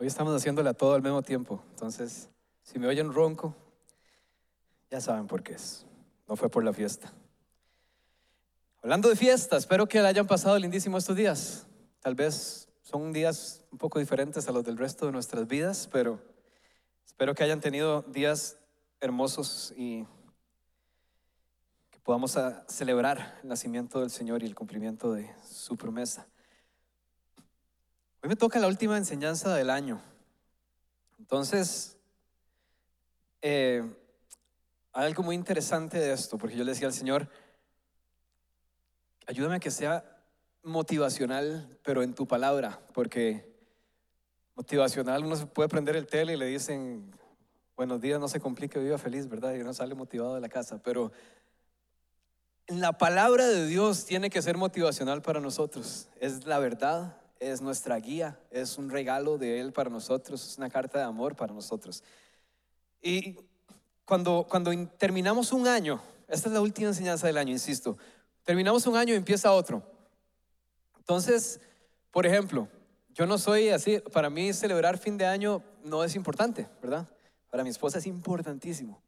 Hoy estamos haciéndole a todo al mismo tiempo. Entonces, si me oyen ronco, ya saben por qué es. No fue por la fiesta. Hablando de fiesta, espero que la hayan pasado lindísimo estos días. Tal vez son días un poco diferentes a los del resto de nuestras vidas, pero espero que hayan tenido días hermosos y que podamos celebrar el nacimiento del Señor y el cumplimiento de su promesa. Hoy me toca la última enseñanza del año. Entonces, eh, hay algo muy interesante de esto, porque yo le decía al Señor, ayúdame a que sea motivacional, pero en tu palabra, porque motivacional uno se puede prender el tele y le dicen, buenos días, no se complique, viva feliz, ¿verdad? Y uno sale motivado de la casa, pero la palabra de Dios tiene que ser motivacional para nosotros. Es la verdad, es nuestra guía, es un regalo de Él para nosotros, es una carta de amor para nosotros. Y cuando, cuando in- terminamos un año, esta es la última enseñanza del año, insisto, terminamos un año y empieza otro. Entonces, por ejemplo, yo no soy así, para mí celebrar fin de año no es importante, ¿verdad? Para mi esposa es importantísimo.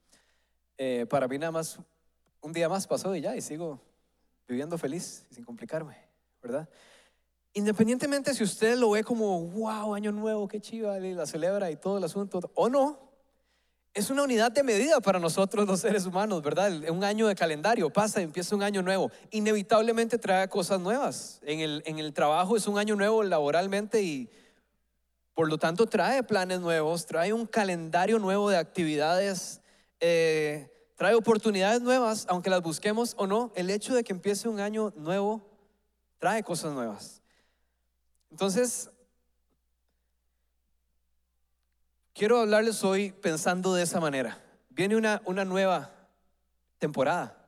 Eh, para mí nada más un día más pasó y ya, y sigo viviendo feliz sin complicarme, ¿verdad? Independientemente si usted lo ve como, wow, año nuevo, qué chiva, y la celebra y todo el asunto, o no, es una unidad de medida para nosotros los seres humanos, ¿verdad? Un año de calendario pasa empieza un año nuevo. Inevitablemente trae cosas nuevas. En el, en el trabajo es un año nuevo laboralmente y por lo tanto trae planes nuevos, trae un calendario nuevo de actividades, eh, trae oportunidades nuevas, aunque las busquemos o no. El hecho de que empiece un año nuevo trae cosas nuevas. Entonces, quiero hablarles hoy pensando de esa manera. Viene una, una nueva temporada.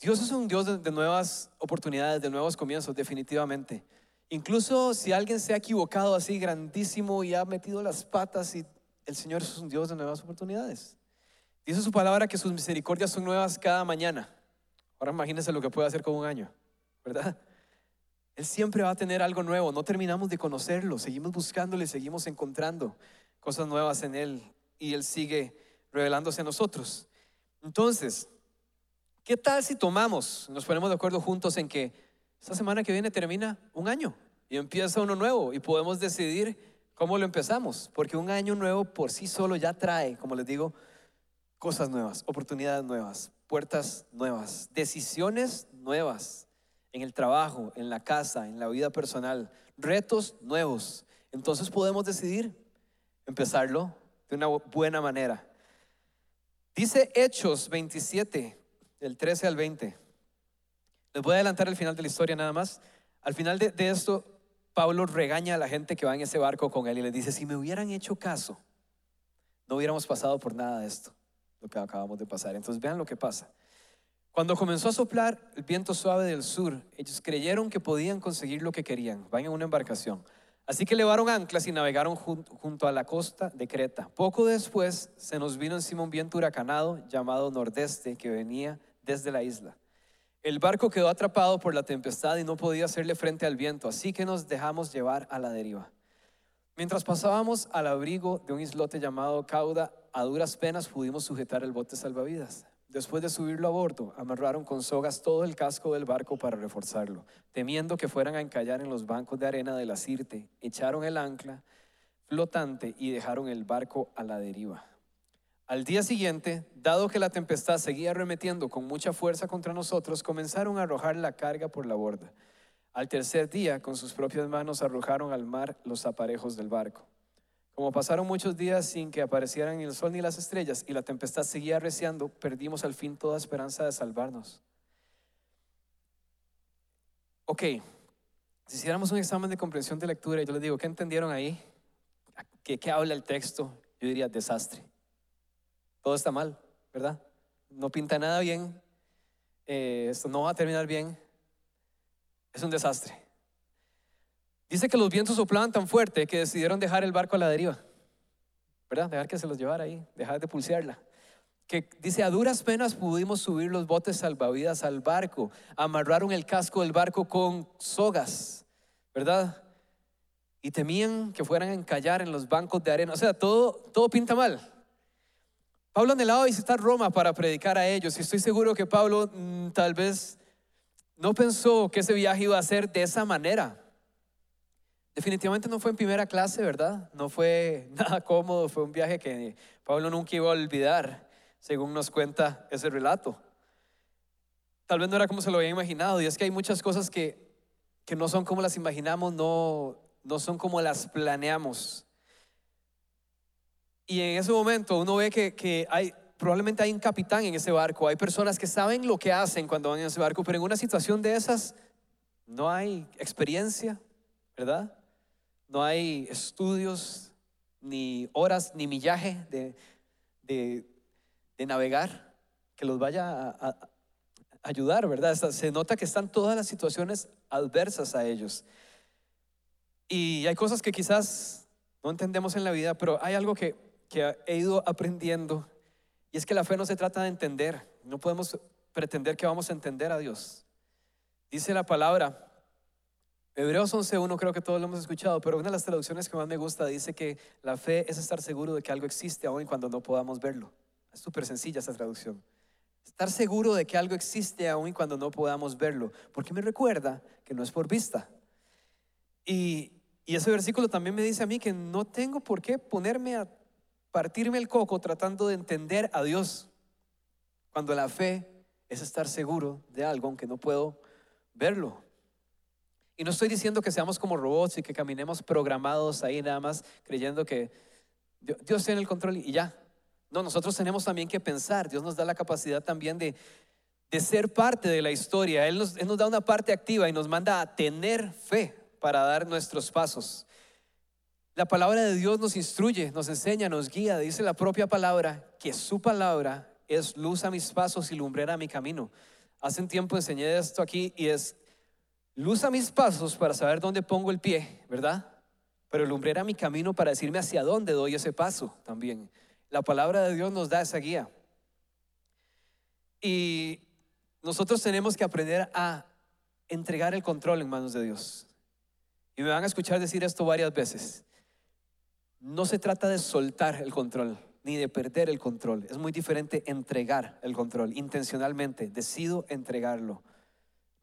Dios es un Dios de, nuevas oportunidades, de nuevos comienzos, definitivamente. Incluso si alguien se ha equivocado así grandísimo y ha metido las patas, y el Señor es un Dios de nuevas oportunidades. Dice su palabra que sus misericordias son nuevas cada mañana. Ahora imagínense lo que puede hacer con un año, ¿verdad? Él siempre va a tener algo nuevo. No terminamos de conocerlo. Seguimos buscándole, seguimos encontrando cosas nuevas en Él. Y Él sigue revelándose a nosotros. Entonces, ¿qué tal si tomamos, nos ponemos de acuerdo juntos en que esta semana que viene termina un año y empieza uno nuevo y podemos decidir cómo lo empezamos? Porque un año nuevo por sí solo ya trae, como les digo, cosas nuevas, oportunidades nuevas, puertas nuevas, decisiones nuevas en el trabajo, en la casa, en la vida personal, retos nuevos. Entonces podemos decidir empezarlo de una buena manera. Dice Hechos 27, del 13 al 20. Les voy a adelantar el final de la historia nada más. Al final de, esto, Pablo regaña a la gente que va en ese barco con él y les dice, si me hubieran hecho caso, no hubiéramos pasado por nada de esto, lo que acabamos de pasar. Entonces vean lo que pasa. Cuando comenzó a soplar el viento suave del sur, ellos creyeron que podían conseguir lo que querían. Van en una embarcación. Así que levaron anclas y navegaron jun- junto a la costa de Creta. Poco después se nos vino encima un viento huracanado llamado nordeste que venía desde la isla. El barco quedó atrapado por la tempestad y no podía hacerle frente al viento, así que nos dejamos llevar a la deriva. Mientras pasábamos al abrigo de un islote llamado Cauda, a duras penas pudimos sujetar el bote salvavidas. Después de subirlo a bordo, amarraron con sogas todo el casco del barco para reforzarlo. Temiendo que fueran a encallar en los bancos de arena de la Sirte, echaron el ancla flotante y dejaron el barco a la deriva. Al día siguiente, dado que la tempestad seguía arremetiendo con mucha fuerza contra nosotros, comenzaron a arrojar la carga por la borda. Al tercer día, con sus propias manos arrojaron al mar los aparejos del barco. Como pasaron muchos días sin que aparecieran ni el sol ni las estrellas y la tempestad seguía arreciando, perdimos al fin toda esperanza de salvarnos. Ok, si hiciéramos un examen de comprensión de lectura yo les digo, ¿qué entendieron ahí? ¿Qué, qué habla el texto? Yo diría desastre. Todo está mal, ¿verdad? No pinta nada bien. eh, esto no va a terminar bien. Es un desastre. Dice que los vientos soplaban tan fuerte que decidieron dejar el barco a la deriva. ¿Verdad? Dejar que se los llevara ahí, dejar de pulsearla. Que dice, a duras penas pudimos subir los botes salvavidas al barco. Amarraron el casco del barco con sogas, ¿verdad? y temían que fueran a encallar en los bancos de arena. O sea, todo, todo pinta mal. Pablo anhelaba visitar Roma para predicar a ellos y estoy seguro que Pablo mm, tal vez no pensó que ese viaje iba a ser de esa manera. Definitivamente no fue en primera clase, ¿verdad? No fue nada cómodo, fue un viaje que Pablo nunca iba a olvidar, según nos cuenta ese relato. Tal vez no era como se lo había imaginado, y es que hay muchas cosas que, que no son como las imaginamos, no, no son como las planeamos. Y en ese momento uno ve que, que hay, probablemente hay un capitán en ese barco, hay personas que saben lo que hacen cuando van en ese barco, pero en una situación de esas no hay experiencia, ¿verdad? No hay estudios, ni horas, ni millaje de, de, navegar que los vaya a, a ayudar, ¿verdad? Se nota que están todas las situaciones adversas a ellos. Y hay cosas que quizás no entendemos en la vida, pero hay algo que, que he ido aprendiendo y es que la fe no se trata de entender, no podemos pretender que vamos a entender a Dios. Dice la palabra, Hebreos 11.1 creo que todos lo hemos escuchado, pero una de las traducciones que más me gusta dice que la fe es estar seguro de que algo existe aún cuando no podamos verlo. Es súper sencilla esa traducción. Estar seguro de que algo existe aún cuando no podamos verlo, porque me recuerda que no es por vista. Y, y ese versículo también me dice a mí que no tengo por qué ponerme a partirme el coco tratando de entender a Dios, cuando la fe es estar seguro de algo aunque no puedo verlo. Y no estoy diciendo que seamos como robots y que caminemos programados ahí nada más creyendo que Dios tiene el control y ya. No, nosotros tenemos también que pensar. Dios nos da la capacidad también de, de ser parte de la historia. Él nos, da una parte activa y nos manda a tener fe para dar nuestros pasos. La palabra de Dios nos instruye, nos enseña, nos guía. Dice la propia palabra que su palabra es luz a mis pasos y lumbrera a mi camino. Hace un tiempo enseñé esto aquí y es luz a mis pasos para saber dónde pongo el pie, ¿verdad? Pero lumbrera mi camino para decirme hacia dónde doy ese paso también. La palabra de Dios nos da esa guía. Y nosotros tenemos que aprender a entregar el control en manos de Dios. Y me van a escuchar decir esto varias veces. No se trata de soltar el control ni de perder el control. Es muy diferente entregar el control intencionalmente. Decido entregarlo.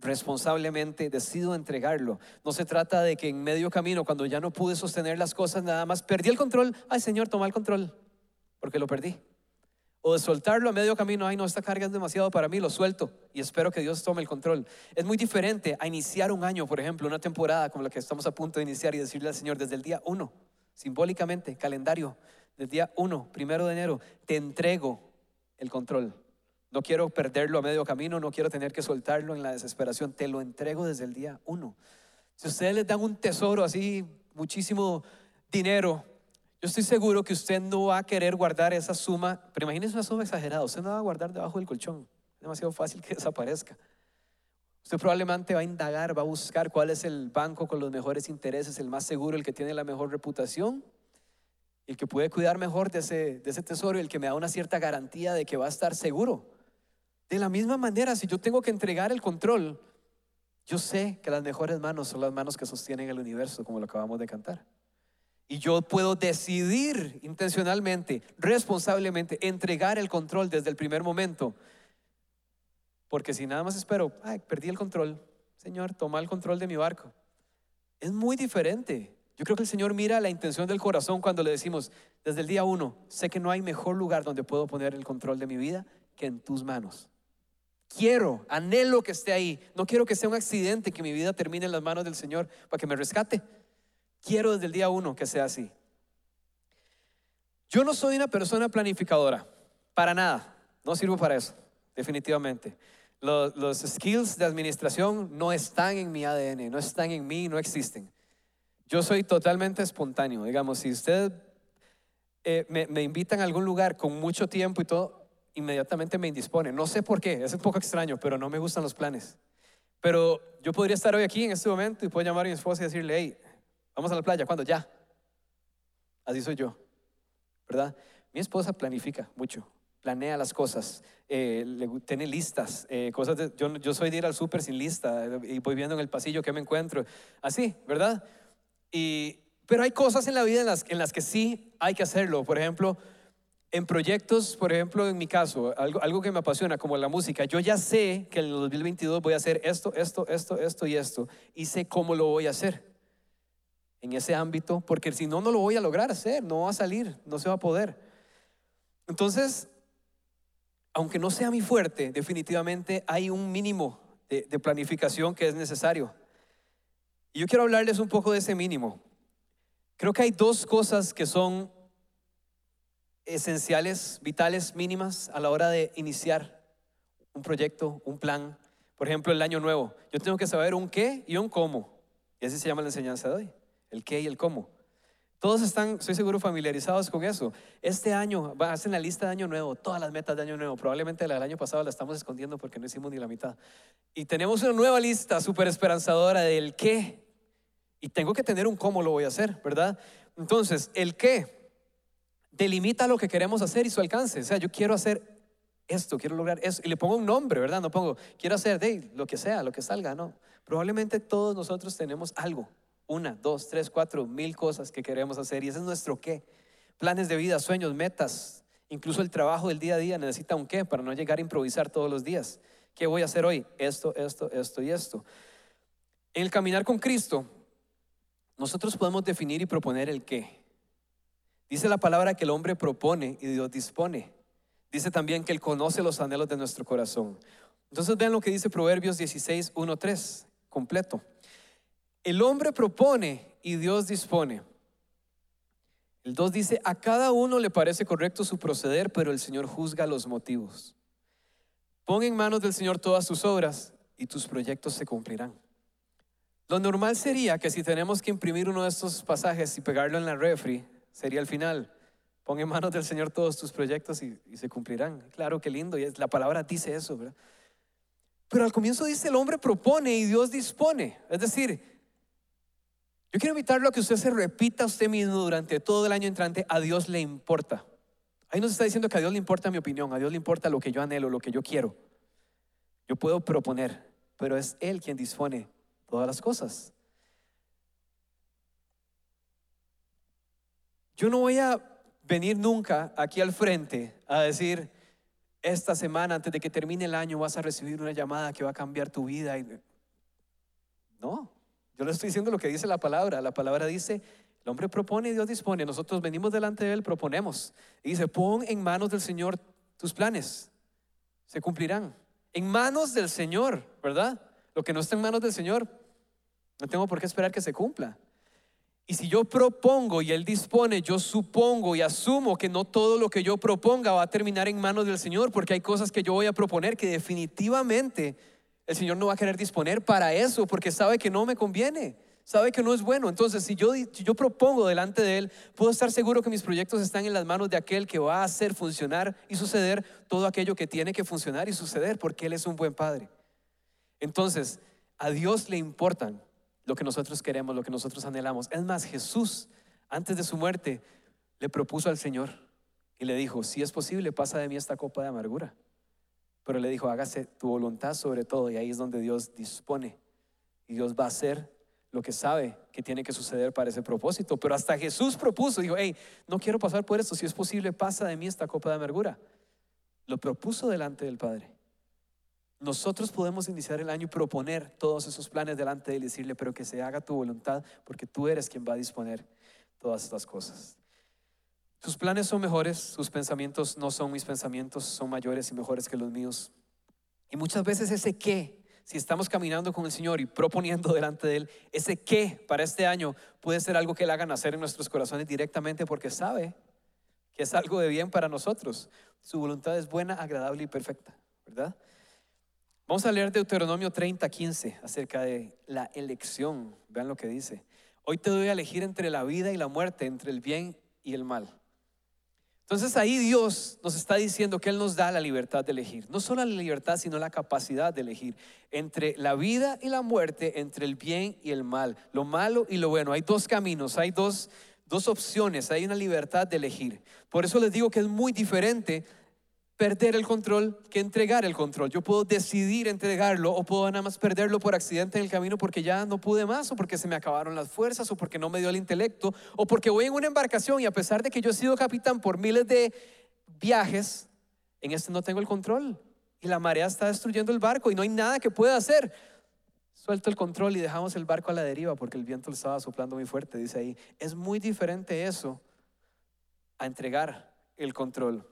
Responsablemente decido entregarlo. No se trata de que en medio camino, cuando ya no pude sostener las cosas, nada más perdí el control. Ay, Señor, toma el control, porque lo perdí. O de soltarlo a medio camino, ay, no, esta carga es demasiado para mí, lo suelto y espero que Dios tome el control. Es muy diferente a iniciar un año, por ejemplo, una temporada como la que estamos a punto de iniciar y decirle al Señor desde el día uno, simbólicamente, calendario del día 1, primero de enero, te entrego el control. No quiero perderlo a medio camino, no quiero tener que soltarlo en la desesperación, te lo entrego desde el día 1. Si ustedes les dan un tesoro así, muchísimo dinero, yo estoy seguro que usted no va a querer guardar esa suma, pero imagínese una suma exagerada, usted no va a guardar debajo del colchón, es demasiado fácil que desaparezca. Usted probablemente va a indagar, va a buscar cuál es el banco con los mejores intereses, el más seguro, el que tiene la mejor reputación, el que puede cuidar mejor de ese, de ese tesoro el que me da una cierta garantía de que va a estar seguro. De la misma manera, si yo tengo que entregar el control, yo sé que las mejores manos son las manos que sostienen el universo, como lo acabamos de cantar. Y yo puedo decidir intencionalmente, responsablemente, entregar el control desde el primer momento porque si nada más espero, ay, perdí el control, Señor, toma el control de mi barco. Es muy diferente. Yo creo que el Señor mira la intención del corazón cuando le decimos, desde el día uno, sé que no hay mejor lugar donde puedo poner el control de mi vida que en tus manos. Quiero, anhelo que esté ahí. No quiero que sea un accidente, que mi vida termine en las manos del Señor para que me rescate. Quiero desde el día uno que sea así. Yo no soy una persona planificadora, para nada. No sirvo para eso, definitivamente. Los, skills de administración no están en mi ADN, no están en mí, no existen. Yo soy totalmente espontáneo. Digamos, si usted eh, me, me invitan a algún lugar con mucho tiempo y todo, inmediatamente me indispone. No sé por qué, es un poco extraño, pero no me gustan los planes. Pero yo podría estar hoy aquí en este momento y puedo llamar a mi esposa y decirle, hey, vamos a la playa, ¿cuándo? Ya. Así soy yo, ¿verdad? Mi esposa planifica mucho planea las cosas, eh, tiene listas, eh, cosas yo, yo, soy de ir al súper sin lista y voy viendo en el pasillo qué me encuentro, así, ¿verdad? Y, Pero hay cosas en la vida en las, en las que sí hay que hacerlo. Por ejemplo, en proyectos, por ejemplo, en mi caso, algo, algo que me apasiona, como la música, yo ya sé que en el 2022 voy a hacer esto, esto, esto, esto y esto, y sé cómo lo voy a hacer en ese ámbito, porque si no, no lo voy a lograr hacer, no va a salir, no se va a poder. Entonces, aunque no sea mi fuerte, definitivamente hay un mínimo de, planificación que es necesario. Y yo quiero hablarles un poco de ese mínimo. Creo que hay dos cosas que son esenciales, vitales, mínimas a la hora de iniciar un proyecto, un plan. Por ejemplo, el año nuevo. Yo tengo que saber un qué y un cómo. Y así se llama la enseñanza de hoy. El qué y el cómo. Todos están, estoy seguro, familiarizados con eso. Este año, hacen la lista de año nuevo, todas las metas de año nuevo. Probablemente la del año pasado la estamos escondiendo porque no hicimos ni la mitad. Y tenemos una nueva lista súper esperanzadora del qué. Y tengo que tener un cómo lo voy a hacer, ¿verdad? Entonces, el qué delimita lo que queremos hacer y su alcance. O sea, yo quiero hacer esto, quiero lograr eso. Y le pongo un nombre, ¿verdad? No pongo, quiero hacer de lo que sea, lo que salga, no. Probablemente todos nosotros tenemos algo una, dos, tres, cuatro, mil cosas que queremos hacer y ese es nuestro qué. Planes de vida, sueños, metas, incluso el trabajo del día a día necesita un qué para no llegar a improvisar todos los días. ¿Qué voy a hacer hoy? Esto, esto, esto y esto. En el caminar con Cristo, nosotros podemos definir y proponer el qué. Dice la palabra que el hombre propone y Dios dispone. Dice también que Él conoce los anhelos de nuestro corazón. Entonces vean lo que dice Proverbios 16, 1, 3, completo. El hombre propone y Dios dispone. El 2 dice, a cada uno le parece correcto su proceder, pero el Señor juzga los motivos. Pon en manos del Señor todas tus obras y tus proyectos se cumplirán. Lo normal sería que si tenemos que imprimir uno de estos pasajes y pegarlo en la refri, sería el final. Pon en manos del Señor todos tus proyectos y, se cumplirán. Claro, qué lindo. Y la palabra dice eso, ¿verdad? Pero al comienzo dice el hombre propone y Dios dispone. Es decir, yo quiero invitarlo a que usted se repita a usted mismo durante todo el año entrante, a Dios le importa. Ahí nos está diciendo que a Dios le importa mi opinión, a Dios le importa lo que yo anhelo, lo que yo quiero. Yo puedo proponer, pero es Él quien dispone todas las cosas. Yo no voy a venir nunca aquí al frente a decir, esta semana antes de que termine el año vas a recibir una llamada que va a cambiar tu vida. No, yo le estoy diciendo lo que dice la palabra. La palabra dice, el hombre propone y Dios dispone. Nosotros venimos delante de Él, proponemos. Y dice, pon en manos del Señor tus planes. Se cumplirán. En manos del Señor, ¿verdad? Lo que no está en manos del Señor, no tengo por qué esperar que se cumpla. Y si yo propongo y Él dispone, yo supongo y asumo que no todo lo que yo proponga va a terminar en manos del Señor, porque hay cosas que yo voy a proponer que definitivamente el Señor no va a querer disponer para eso porque sabe que no me conviene, sabe que no es bueno. Entonces, si yo, yo propongo delante de Él, puedo estar seguro que mis proyectos están en las manos de aquel que va a hacer funcionar y suceder todo aquello que tiene que funcionar y suceder porque Él es un buen Padre. Entonces, a Dios le importan lo que nosotros queremos, lo que nosotros anhelamos. Es más, Jesús, antes de su muerte, le propuso al Señor y le dijo, si es posible, pasa de mí esta copa de amargura. Pero le dijo, hágase tu voluntad sobre todo. Y ahí es donde Dios dispone. Y Dios va a hacer lo que sabe que tiene que suceder para ese propósito. Pero hasta Jesús propuso, dijo, hey, no quiero pasar por esto. Si es posible, pasa de mí esta copa de amargura. Lo propuso delante del Padre. Nosotros podemos iniciar el año y proponer todos esos planes delante de él y decirle, pero que se haga tu voluntad, porque tú eres quien va a disponer todas estas cosas. Sus planes son mejores, sus pensamientos no son mis pensamientos, son mayores y mejores que los míos. Y muchas veces ese qué, si estamos caminando con el Señor y proponiendo delante de Él, ese qué para este año puede ser algo que Él haga nacer en nuestros corazones directamente porque sabe que es algo de bien para nosotros. Su voluntad es buena, agradable y perfecta, ¿verdad? Vamos a leer Deuteronomio 30, 15 acerca de la elección. Vean lo que dice. Hoy te doy a elegir entre la vida y la muerte, entre el bien y el mal. Entonces ahí Dios nos está diciendo que Él nos da la libertad de elegir. No solo la libertad, sino la capacidad de elegir entre la vida y la muerte, entre el bien y el mal, lo malo y lo bueno. Hay dos caminos, hay dos, dos opciones, hay una libertad de elegir. Por eso les digo que es muy diferente perder el control que entregar el control. Yo puedo decidir entregarlo o puedo nada más perderlo por accidente en el camino porque ya no pude más o porque se me acabaron las fuerzas o porque no me dio el intelecto o porque voy en una embarcación y a pesar de que yo he sido capitán por miles de viajes, en este no tengo el control y la marea está destruyendo el barco y no hay nada que pueda hacer. Suelto el control y dejamos el barco a la deriva porque el viento lo estaba soplando muy fuerte, dice ahí. Es muy diferente eso a entregar el control.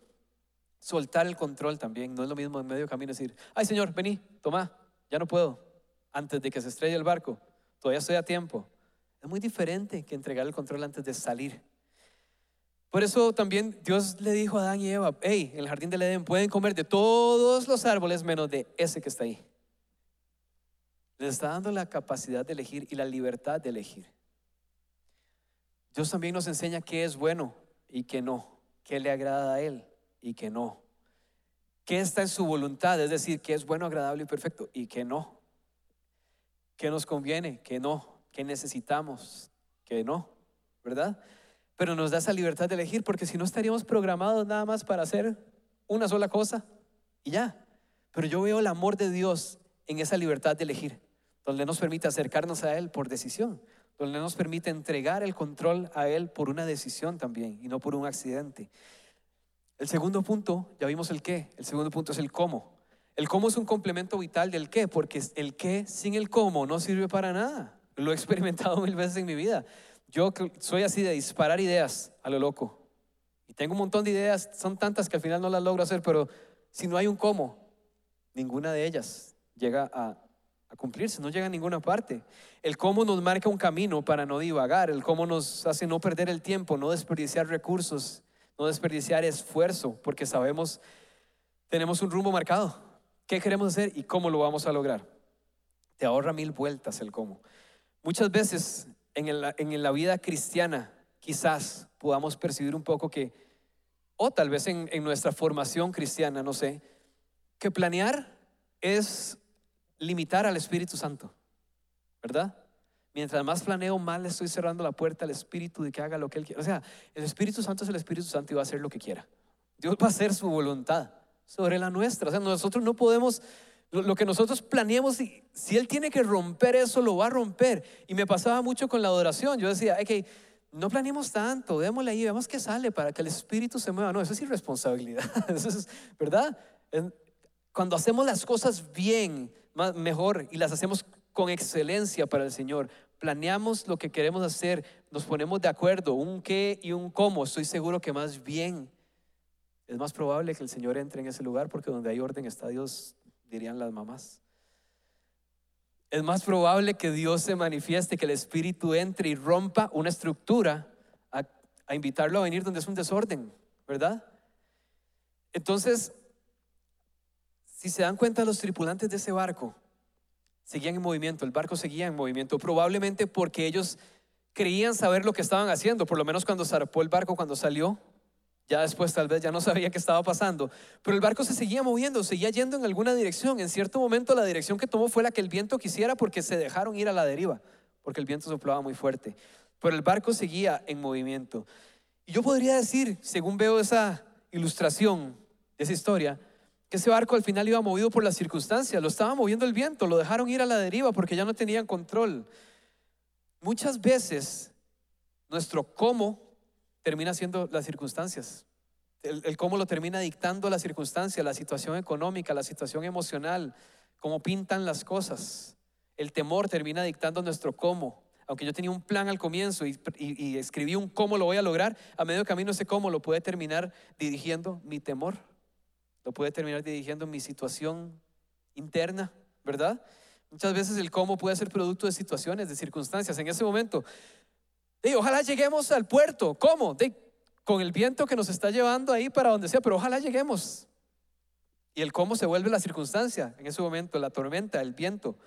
Soltar el control también, no es lo mismo en medio camino decir, ay Señor, vení, toma, ya no puedo, antes de que se estrelle el barco, todavía estoy a tiempo. Es muy diferente que entregar el control antes de salir. Por eso también Dios le dijo a Adán y Eva, hey, en el jardín del Edén pueden comer de todos los árboles menos de ese que está ahí. Les está dando la capacidad de elegir y la libertad de elegir. Dios también nos enseña qué es bueno y qué no, qué le agrada a Él y que no. ¿Qué está en su voluntad? Es decir, qué es bueno, agradable y perfecto y que no. ¿Qué nos conviene? Que no. ¿Qué necesitamos? Que no. ¿Verdad? Pero nos da esa libertad de elegir porque si no estaríamos programados nada más para hacer una sola cosa y ya. Pero yo veo el amor de Dios en esa libertad de elegir, donde nos permite acercarnos a Él por decisión, donde nos permite entregar el control a Él por una decisión también y no por un accidente. El segundo punto, ya vimos el qué, el segundo punto es el cómo. El cómo es un complemento vital del qué, porque el qué sin el cómo no sirve para nada. Lo he experimentado mil veces en mi vida. Yo soy así de disparar ideas a lo loco. Y tengo un montón de ideas, son tantas que al final no las logro hacer, pero si no hay un cómo, ninguna de ellas llega a, cumplirse, no llega a ninguna parte. El cómo nos marca un camino para no divagar, el cómo nos hace no perder el tiempo, no desperdiciar recursos no desperdiciar esfuerzo, porque sabemos, tenemos un rumbo marcado. ¿Qué queremos hacer y cómo lo vamos a lograr? Te ahorra mil vueltas el cómo. Muchas veces en, en la vida cristiana quizás podamos percibir un poco que, o tal vez en, en nuestra formación cristiana, no sé, que planear es limitar al Espíritu Santo, ¿verdad? Mientras más planeo, más le estoy cerrando la puerta al Espíritu de que haga lo que Él quiera. O sea, el Espíritu Santo es el Espíritu Santo y va a hacer lo que quiera. Dios va a hacer su voluntad sobre la nuestra. O sea, nosotros no podemos, lo, que nosotros planeamos, si, si Él tiene que romper eso, lo va a romper. Y me pasaba mucho con la adoración. Yo decía, ok, no planeemos tanto, démosle ahí, veamos qué sale para que el Espíritu se mueva. No, eso es irresponsabilidad. Eso es, ¿verdad? Cuando hacemos las cosas bien, mejor, y las hacemos con excelencia para el Señor. Planeamos lo que queremos hacer, nos ponemos de acuerdo, un qué y un cómo. Estoy seguro que más bien es más probable que el Señor entre en ese lugar porque donde hay orden está Dios, dirían las mamás. Es más probable que Dios se manifieste, que el Espíritu entre y rompa una estructura a, invitarlo a venir donde es un desorden, ¿verdad? Entonces, si se dan cuenta los tripulantes de ese barco, seguían en movimiento, el barco seguía en movimiento, probablemente porque ellos creían saber lo que estaban haciendo, por lo menos cuando zarpó el barco, cuando salió, ya después tal vez ya no sabía qué estaba pasando, pero el barco se seguía moviendo, seguía yendo en alguna dirección, en cierto momento la dirección que tomó fue la que el viento quisiera porque se dejaron ir a la deriva, porque el viento soplaba muy fuerte, pero el barco seguía en movimiento. Y yo podría decir, según veo esa ilustración esa historia, que ese barco al final iba movido por las circunstancias, lo estaba moviendo el viento, lo dejaron ir a la deriva porque ya no tenían control. Muchas veces nuestro cómo termina siendo las circunstancias. El, cómo lo termina dictando la circunstancia, la situación económica, la situación emocional, cómo pintan las cosas. El temor termina dictando nuestro cómo. Aunque yo tenía un plan al comienzo y, y escribí un cómo lo voy a lograr, a medio camino ese cómo lo puede terminar dirigiendo mi temor lo puede terminar dirigiendo mi situación interna, ¿verdad? Muchas veces el cómo puede ser producto de situaciones, de circunstancias. En ese momento, ojalá lleguemos al puerto. ¿Cómo? con el viento que nos está llevando ahí para donde sea, pero ojalá lleguemos. Y el cómo se vuelve la circunstancia en ese momento, la tormenta, el viento.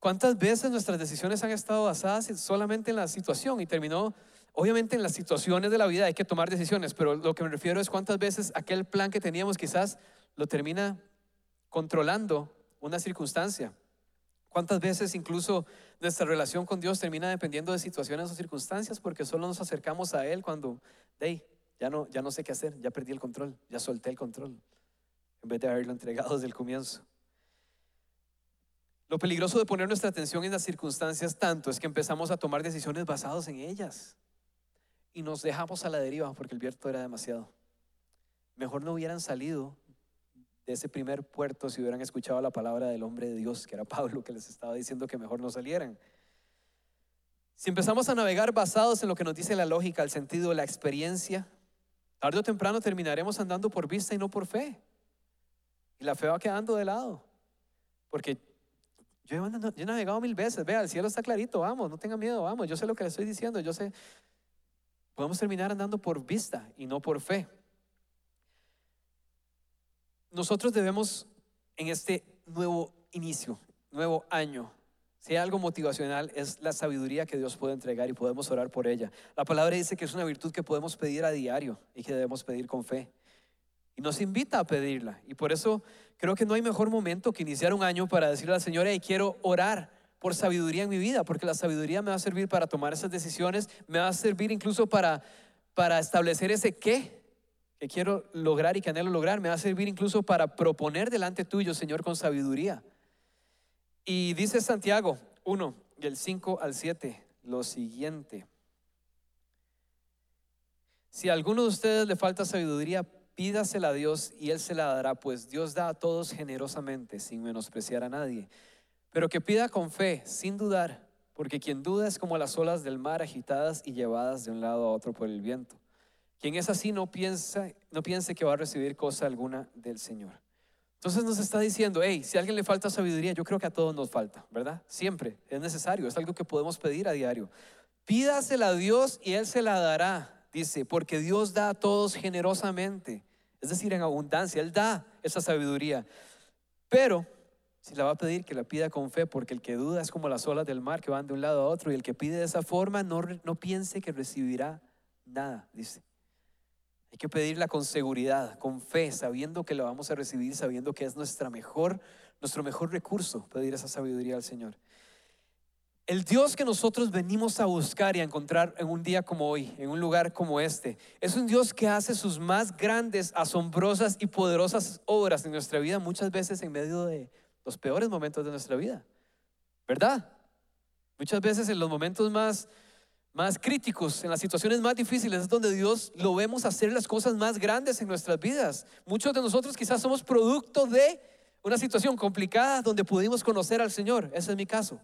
¿Cuántas veces nuestras decisiones han estado basadas solamente en la situación y terminó Obviamente en las situaciones de la vida hay que tomar decisiones, pero lo que me refiero es cuántas veces aquel plan que teníamos quizás lo termina controlando una circunstancia. ¿Cuántas veces incluso nuestra relación con Dios termina dependiendo de situaciones o circunstancias porque solo nos acercamos a Él cuando hey, Ya no, ya no sé qué hacer, ya perdí el control, ya solté el control, en vez de haberlo entregado desde el comienzo. Lo peligroso de poner nuestra atención en las circunstancias tanto es que empezamos a tomar decisiones basadas en ellas y nos dejamos a la deriva porque el viento era demasiado. Mejor no hubieran salido de ese primer puerto si hubieran escuchado la palabra del hombre de Dios, que era Pablo, que les estaba diciendo que mejor no salieran. Si empezamos a navegar basados en lo que nos dice la lógica, el sentido, la experiencia, tarde o temprano terminaremos andando por vista y no por fe. Y la fe va quedando de lado. Porque yo he, navegado mil veces, vea, el cielo está clarito, vamos, no tenga miedo, vamos, yo sé lo que le estoy diciendo, yo sé, podemos terminar andando por vista y no por fe. Nosotros debemos en este nuevo inicio, nuevo año, si hay algo motivacional es la sabiduría que Dios puede entregar y podemos orar por ella. La palabra dice que es una virtud que podemos pedir a diario y que debemos pedir con fe. Y nos invita a pedirla. Y por eso creo que no hay mejor momento que iniciar un año para decirle al Señor, hey, quiero orar por sabiduría en mi vida, porque la sabiduría me va a servir para tomar esas decisiones, me va a servir incluso para, para establecer ese qué que quiero lograr y que anhelo lograr, me va a servir incluso para proponer delante tuyo, Señor, con sabiduría. Y dice Santiago 1, del 5 al 7, lo siguiente. Si a alguno de ustedes le falta sabiduría, pídasela a Dios y Él se la dará, pues Dios da a todos generosamente, sin menospreciar a nadie. Pero que pida con fe, sin dudar, porque quien duda es como las olas del mar agitadas y llevadas de un lado a otro por el viento. Quien es así no piensa, no piense que va a recibir cosa alguna del Señor. Entonces nos está diciendo, hey, si a alguien le falta sabiduría, yo creo que a todos nos falta, ¿verdad? Siempre es necesario, es algo que podemos pedir a diario. Pídasela a Dios y Él se la dará, dice, porque Dios da a todos generosamente, es decir, en abundancia, Él da esa sabiduría. Pero si la va a pedir, que la pida con fe, porque el que duda es como las olas del mar que van de un lado a otro, y el que pide de esa forma no, no piense que recibirá nada, dice. Hay que pedirla con seguridad, con fe, sabiendo que la vamos a recibir, sabiendo que es nuestra mejor, nuestro mejor recurso pedir esa sabiduría al Señor. El Dios que nosotros venimos a buscar y a encontrar en un día como hoy, en un lugar como este, es un Dios que hace sus más grandes, asombrosas y poderosas obras en nuestra vida, muchas veces en medio de los peores momentos de nuestra vida. ¿Verdad? Muchas veces en los momentos más más críticos, en las situaciones más difíciles, es donde Dios lo vemos hacer las cosas más grandes en nuestras vidas. Muchos de nosotros quizás somos producto de una situación complicada donde pudimos conocer al Señor. Ese es mi caso.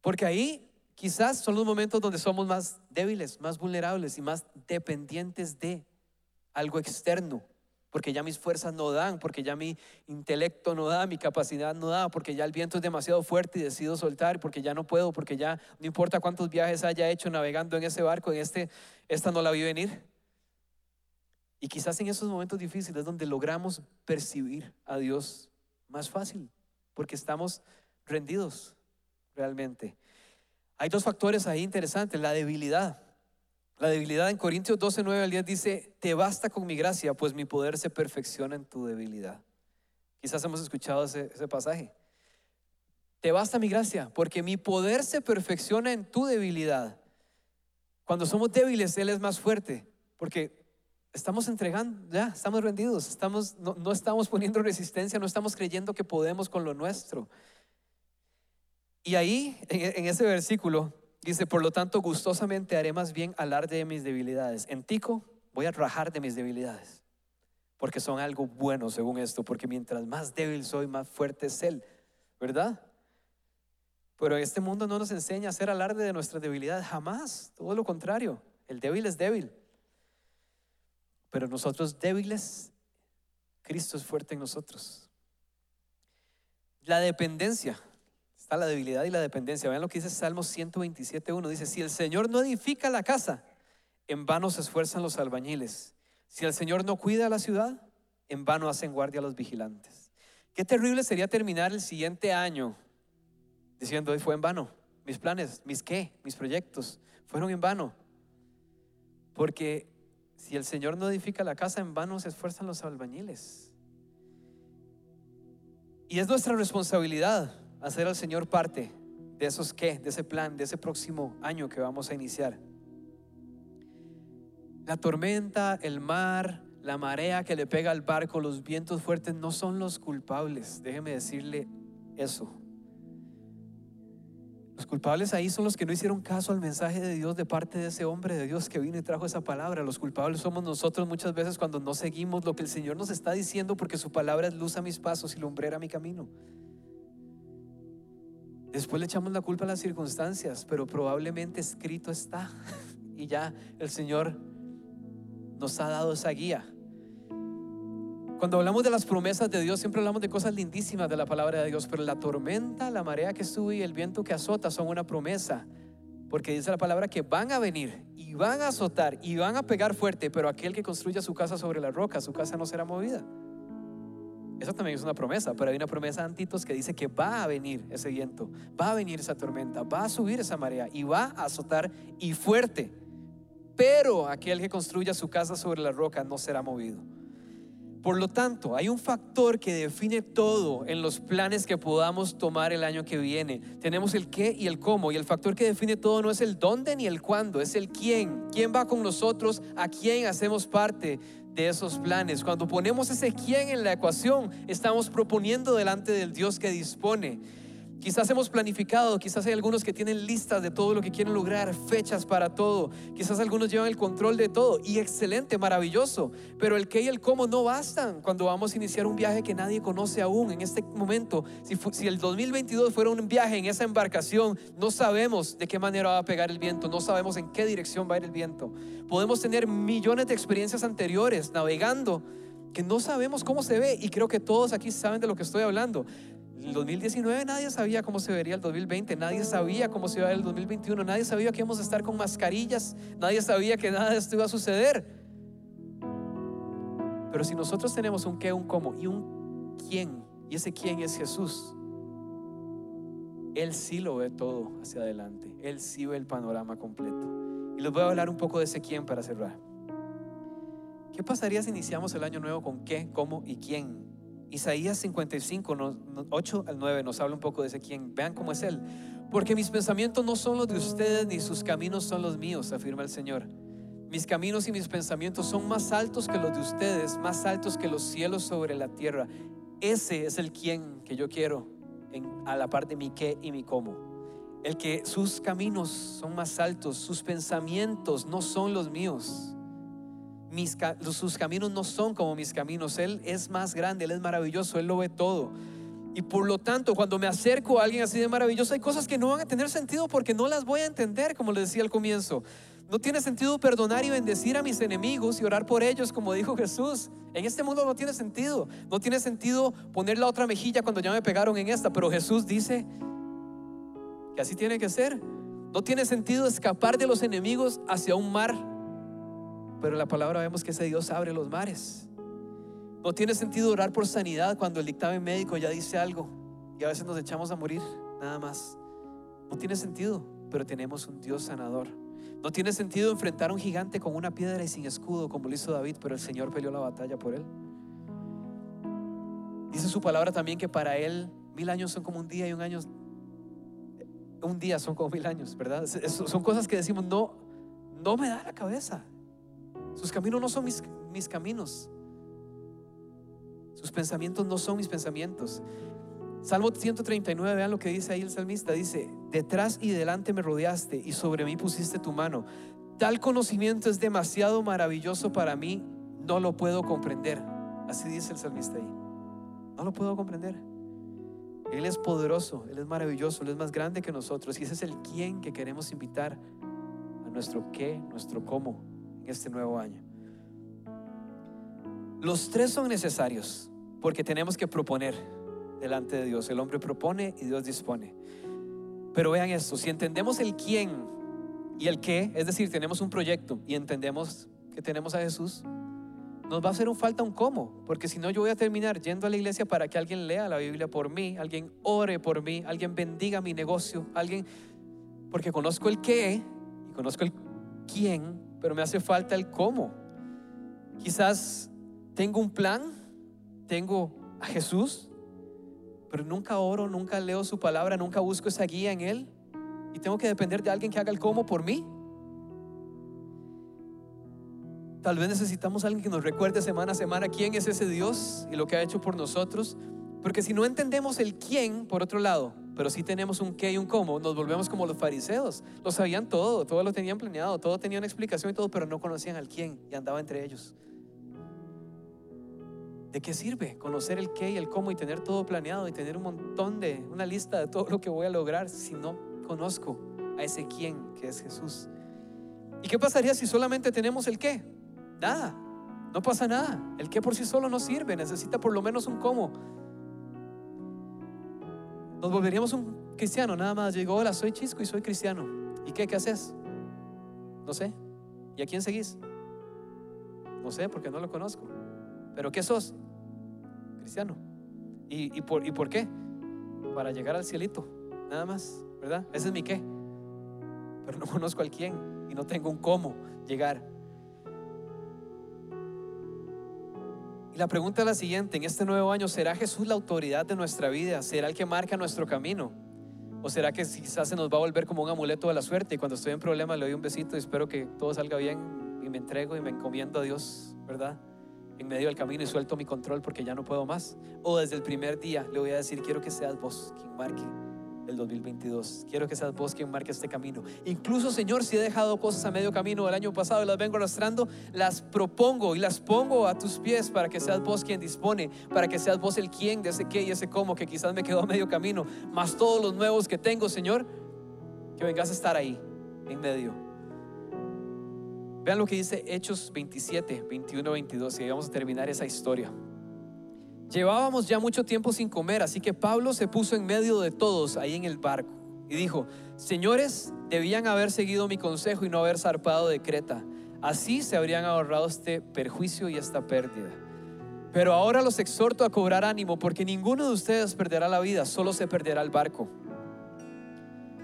Porque ahí quizás son los momentos donde somos más débiles, más vulnerables y más dependientes de algo externo porque ya mis fuerzas no dan, porque ya mi intelecto no da, mi capacidad no da, porque ya el viento es demasiado fuerte y decido soltar, porque ya no puedo, porque ya no importa cuántos viajes haya hecho navegando en ese barco, en este, esta no la vi venir. Y quizás en esos momentos difíciles es donde logramos percibir a Dios más fácil, porque estamos rendidos realmente. Hay dos factores ahí interesantes, la debilidad. La debilidad en Corintios 12, 9 al 10 dice, te basta con mi gracia, pues mi poder se perfecciona en tu debilidad. Quizás hemos escuchado ese, ese pasaje. Te basta mi gracia, porque mi poder se perfecciona en tu debilidad. Cuando somos débiles, Él es más fuerte, porque estamos entregando, ya, estamos rendidos, estamos, no, no estamos poniendo resistencia, no estamos creyendo que podemos con lo nuestro. Y ahí, en, en ese versículo, Dice, por lo tanto, gustosamente haré más bien alarde de mis debilidades. En Tico voy a rajar de mis debilidades, porque son algo bueno según esto, porque mientras más débil soy, más fuerte es Él, ¿verdad? Pero este mundo no nos enseña a hacer alarde de nuestras debilidades, jamás, todo lo contrario, el débil es débil. Pero nosotros débiles, Cristo es fuerte en nosotros. La dependencia la debilidad y la dependencia. Vean lo que dice Salmo 127.1. Dice, si el Señor no edifica la casa, en vano se esfuerzan los albañiles. Si el Señor no cuida la ciudad, en vano hacen guardia los vigilantes. Qué terrible sería terminar el siguiente año diciendo, hoy fue en vano. Mis planes, mis qué, mis proyectos fueron en vano. Porque si el Señor no edifica la casa, en vano se esfuerzan los albañiles. Y es nuestra responsabilidad hacer al Señor parte de esos qué, de ese plan, de ese próximo año que vamos a iniciar. La tormenta, el mar, la marea que le pega al barco, los vientos fuertes no son los culpables. Déjeme decirle eso. Los culpables ahí son los que no hicieron caso al mensaje de Dios de parte de ese hombre de Dios que vino y trajo esa palabra. Los culpables somos nosotros muchas veces cuando no seguimos lo que el Señor nos está diciendo porque su palabra es luz a mis pasos y lumbrera a mi camino. Después le echamos la culpa a las circunstancias, pero probablemente escrito está y ya el Señor nos ha dado esa guía. Cuando hablamos de las promesas de Dios, siempre hablamos de cosas lindísimas de la palabra de Dios, pero la tormenta, la marea que sube y el viento que azota son una promesa. Porque dice la palabra que van a venir y van a azotar y van a pegar fuerte, pero aquel que construya su casa sobre la roca, su casa no será movida. Eso también es una promesa, pero hay una promesa antitos que dice que va a venir ese viento, va a venir esa tormenta, va a subir esa marea y va a azotar y fuerte. Pero aquel que construya su casa sobre la roca no será movido. Por lo tanto, hay un factor que define todo en los planes que podamos tomar el año que viene. Tenemos el qué y el cómo. Y el factor que define todo no es el dónde ni el cuándo, es el quién. ¿Quién va con nosotros? ¿A quién hacemos parte de esos planes? Cuando ponemos ese quién en la ecuación, estamos proponiendo delante del Dios que dispone. Quizás hemos planificado, quizás hay algunos que tienen listas de todo lo que quieren lograr, fechas para todo. Quizás algunos llevan el control de todo y excelente, maravilloso. Pero el qué y el cómo no bastan cuando vamos a iniciar un viaje que nadie conoce aún. En este momento, si, si el 2022 fuera un viaje en esa embarcación, no sabemos de qué manera va a pegar el viento, no sabemos en qué dirección va a ir el viento. Podemos tener millones de experiencias anteriores navegando que no sabemos cómo se ve y creo que todos aquí saben de lo que estoy hablando. El 2019 nadie sabía cómo se vería el 2020, nadie sabía cómo se iba a ver el 2021, nadie sabía que íbamos a estar con mascarillas, nadie sabía que nada de esto iba a suceder. Pero si nosotros tenemos un qué, un cómo y un quién, y ese quién es Jesús, Él sí lo ve todo hacia adelante, Él sí ve el panorama completo. Y les voy a hablar un poco de ese quién para cerrar. ¿Qué pasaría si iniciamos el año nuevo con qué, cómo y quién? Isaías 55, 8 al 9 nos habla un poco de ese quien. Vean cómo es Él. Porque mis pensamientos no son los de ustedes, ni sus caminos son los míos, afirma el Señor. Mis caminos y mis pensamientos son más altos que los de ustedes, más altos que los cielos sobre la tierra. Ese es el quien que yo quiero a la parte de mi qué y mi cómo. El que sus caminos son más altos, sus pensamientos no son los míos sus caminos no son como mis caminos. Él es más grande, Él es maravilloso, Él lo ve todo. Y por lo tanto, cuando me acerco a alguien así de maravilloso, hay cosas que no van a tener sentido porque no las voy a entender, como les decía al comienzo. No tiene sentido perdonar y bendecir a mis enemigos y orar por ellos, como dijo Jesús. En este mundo no tiene sentido. No tiene sentido poner la otra mejilla cuando ya me pegaron en esta, pero Jesús dice que así tiene que ser. No tiene sentido escapar de los enemigos hacia un mar pero en la palabra vemos que ese Dios abre los mares. No tiene sentido orar por sanidad cuando el dictamen médico ya dice algo y a veces nos echamos a morir, nada más. No tiene sentido, pero tenemos un Dios sanador. No tiene sentido enfrentar a un gigante con una piedra y sin escudo, como lo hizo David, pero el Señor peleó la batalla por él. Dice su palabra también que para él mil años son como un día y un año, un día son como mil años, ¿verdad? Son cosas que decimos, no, no me da la cabeza. Sus caminos no son mis, mis caminos. Sus pensamientos no son mis pensamientos. Salmo 139, vean lo que dice ahí el salmista. Dice, detrás y delante me rodeaste y sobre mí pusiste tu mano. Tal conocimiento es demasiado maravilloso para mí, no lo puedo comprender. Así dice el salmista ahí. No lo puedo comprender. Él es poderoso, Él es maravilloso, Él es más grande que nosotros. Y ese es el quién que queremos invitar a nuestro qué, nuestro cómo este nuevo año. Los tres son necesarios porque tenemos que proponer delante de Dios. El hombre propone y Dios dispone. Pero vean esto, si entendemos el quién y el qué, es decir, tenemos un proyecto y entendemos que tenemos a Jesús, nos va a hacer un falta un cómo, porque si no yo voy a terminar yendo a la iglesia para que alguien lea la Biblia por mí, alguien ore por mí, alguien bendiga mi negocio, alguien, porque conozco el qué y conozco el quién, pero me hace falta el cómo. Quizás tengo un plan, tengo a Jesús, pero nunca oro, nunca leo su palabra, nunca busco esa guía en Él. Y tengo que depender de alguien que haga el cómo por mí. Tal vez necesitamos alguien que nos recuerde semana a semana quién es ese Dios y lo que ha hecho por nosotros. Porque si no entendemos el quién, por otro lado, pero si tenemos un qué y un cómo, nos volvemos como los fariseos. Lo sabían todo, todo lo tenían planeado, todo tenía una explicación y todo, pero no conocían al quién y andaba entre ellos. ¿De qué sirve conocer el qué y el cómo y tener todo planeado y tener un montón de, una lista de todo lo que voy a lograr si no conozco a ese quién que es Jesús? ¿Y qué pasaría si solamente tenemos el qué? Nada, no pasa nada. El qué por sí solo no sirve, necesita por lo menos un cómo. Nos volveríamos un cristiano, nada más. Llegó, hola, soy Chisco y soy cristiano. ¿Y qué? ¿Qué haces? No sé. ¿Y a quién seguís? No sé, porque no lo conozco. ¿Pero qué sos? Cristiano. ¿Y, por, ¿Y por qué? Para llegar al cielito, nada más, ¿verdad? Ese es mi qué. Pero no conozco al quién y no tengo un cómo llegar. La pregunta es la siguiente, en este nuevo año, ¿será Jesús la autoridad de nuestra vida? ¿Será el que marca nuestro camino? ¿O será que quizás se nos va a volver como un amuleto de la suerte y cuando estoy en problemas le doy un besito y espero que todo salga bien y me entrego y me encomiendo a Dios, ¿verdad? En medio del camino y suelto mi control porque ya no puedo más. O desde el primer día le voy a decir, quiero que seas vos quien marque el 2022. Quiero que seas vos quien marque este camino. Incluso, Señor, si he dejado cosas a medio camino del año pasado y las vengo arrastrando, las propongo y las pongo a tus pies para que seas vos quien dispone, para que seas vos el quien de ese qué y ese cómo que quizás me quedó a medio camino, más todos los nuevos que tengo, Señor, que vengas a estar ahí, en medio. Vean lo que dice Hechos 27, 21, 22 y vamos a terminar esa historia. Llevábamos ya mucho tiempo sin comer, así que Pablo se puso en medio de todos ahí en el barco y dijo, señores, debían haber seguido mi consejo y no haber zarpado de Creta. Así se habrían ahorrado este perjuicio y esta pérdida. Pero ahora los exhorto a cobrar ánimo porque ninguno de ustedes perderá la vida, solo se perderá el barco.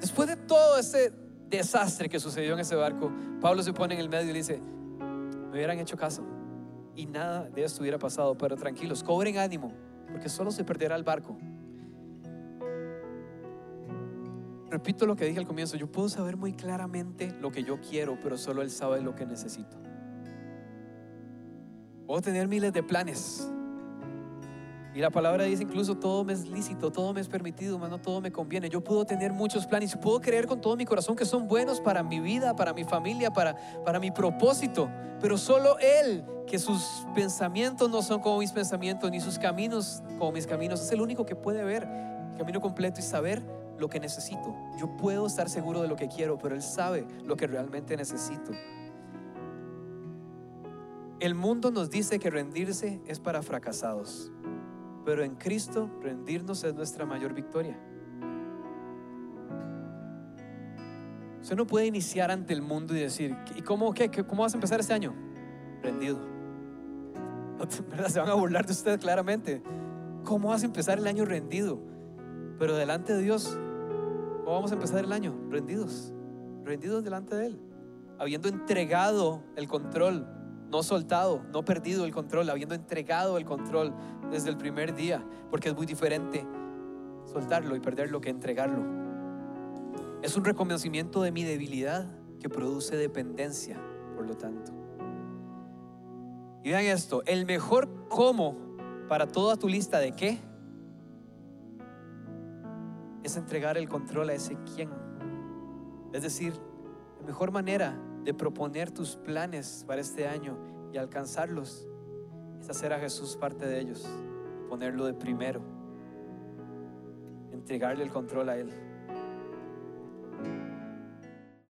Después de todo ese desastre que sucedió en ese barco, Pablo se pone en el medio y dice, me hubieran hecho caso y nada de esto hubiera pasado. Pero tranquilos, cobren ánimo, porque solo se perderá el barco. Repito lo que dije al comienzo, yo puedo saber muy claramente lo que yo quiero, pero solo Él sabe lo que necesito. Puedo tener miles de planes, y la palabra dice incluso todo me es lícito, todo me es permitido, no todo me conviene. Yo puedo tener muchos planes puedo creer con todo mi corazón que son buenos para mi vida, para mi familia, para, para mi propósito. Pero solo Él, que sus pensamientos no son como mis pensamientos, ni sus caminos como mis caminos, es el único que puede ver el camino completo y saber lo que necesito. Yo puedo estar seguro de lo que quiero, pero Él sabe lo que realmente necesito. El mundo nos dice que rendirse es para fracasados. Pero en Cristo rendirnos es nuestra mayor victoria. Usted no puede iniciar ante el mundo y decir, ¿y cómo, qué, cómo vas a empezar este año? Rendido. Se van a burlar de usted claramente. ¿Cómo vas a empezar el año rendido? Pero delante de Dios, ¿cómo vamos a empezar el año? Rendidos. Rendidos delante de Él. Habiendo entregado el control no soltado, no perdido el control, habiendo entregado el control desde el primer día, porque es muy diferente soltarlo y perderlo que entregarlo. Es un reconocimiento de mi debilidad que produce dependencia, por lo tanto. Y vean esto, el mejor cómo para toda tu lista de qué es entregar el control a ese quién. Es decir, la mejor manera de proponer tus planes para este año y alcanzarlos es hacer a Jesús parte de ellos, ponerlo de primero, entregarle el control a Él.